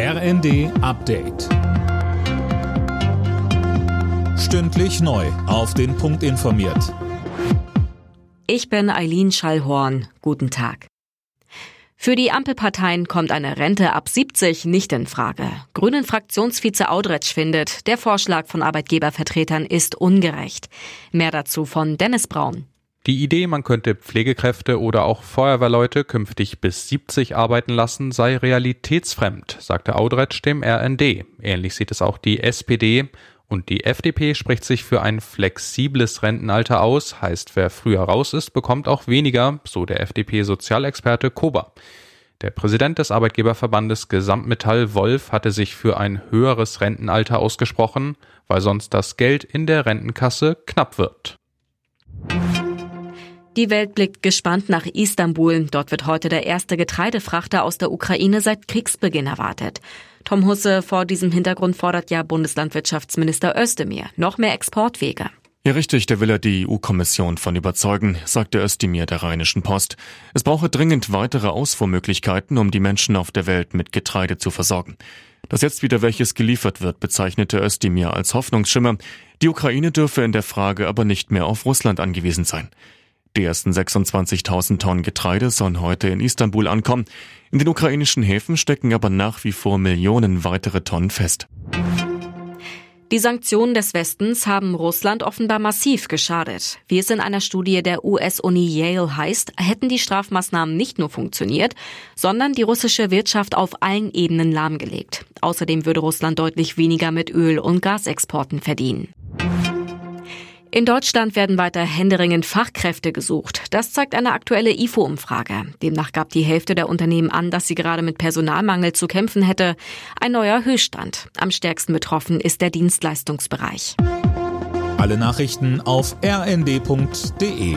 RND Update. Stündlich neu. Auf den Punkt informiert. Ich bin Eileen Schallhorn. Guten Tag. Für die Ampelparteien kommt eine Rente ab 70 nicht in Frage. Grünen Fraktionsvize Audretsch findet, der Vorschlag von Arbeitgebervertretern ist ungerecht. Mehr dazu von Dennis Braun. Die Idee, man könnte Pflegekräfte oder auch Feuerwehrleute künftig bis 70 arbeiten lassen, sei realitätsfremd, sagte Audretsch dem RND. Ähnlich sieht es auch die SPD. Und die FDP spricht sich für ein flexibles Rentenalter aus, heißt, wer früher raus ist, bekommt auch weniger, so der FDP-Sozialexperte Kober. Der Präsident des Arbeitgeberverbandes Gesamtmetall Wolf hatte sich für ein höheres Rentenalter ausgesprochen, weil sonst das Geld in der Rentenkasse knapp wird. Die Welt blickt gespannt nach Istanbul. Dort wird heute der erste Getreidefrachter aus der Ukraine seit Kriegsbeginn erwartet. Tom Husse vor diesem Hintergrund fordert ja Bundeslandwirtschaftsminister Özdemir noch mehr Exportwege. Ja, richtig, der will er die EU-Kommission von überzeugen, sagte Özdemir der Rheinischen Post. Es brauche dringend weitere Ausfuhrmöglichkeiten, um die Menschen auf der Welt mit Getreide zu versorgen. Dass jetzt wieder welches geliefert wird, bezeichnete Özdemir als Hoffnungsschimmer. Die Ukraine dürfe in der Frage aber nicht mehr auf Russland angewiesen sein. Die ersten 26.000 Tonnen Getreide sollen heute in Istanbul ankommen. In den ukrainischen Häfen stecken aber nach wie vor Millionen weitere Tonnen fest. Die Sanktionen des Westens haben Russland offenbar massiv geschadet. Wie es in einer Studie der US-Uni Yale heißt, hätten die Strafmaßnahmen nicht nur funktioniert, sondern die russische Wirtschaft auf allen Ebenen lahmgelegt. Außerdem würde Russland deutlich weniger mit Öl- und Gasexporten verdienen. In Deutschland werden weiter händeringend Fachkräfte gesucht. Das zeigt eine aktuelle IFO-Umfrage. Demnach gab die Hälfte der Unternehmen an, dass sie gerade mit Personalmangel zu kämpfen hätte. Ein neuer Höchststand. Am stärksten betroffen ist der Dienstleistungsbereich. Alle Nachrichten auf rnd.de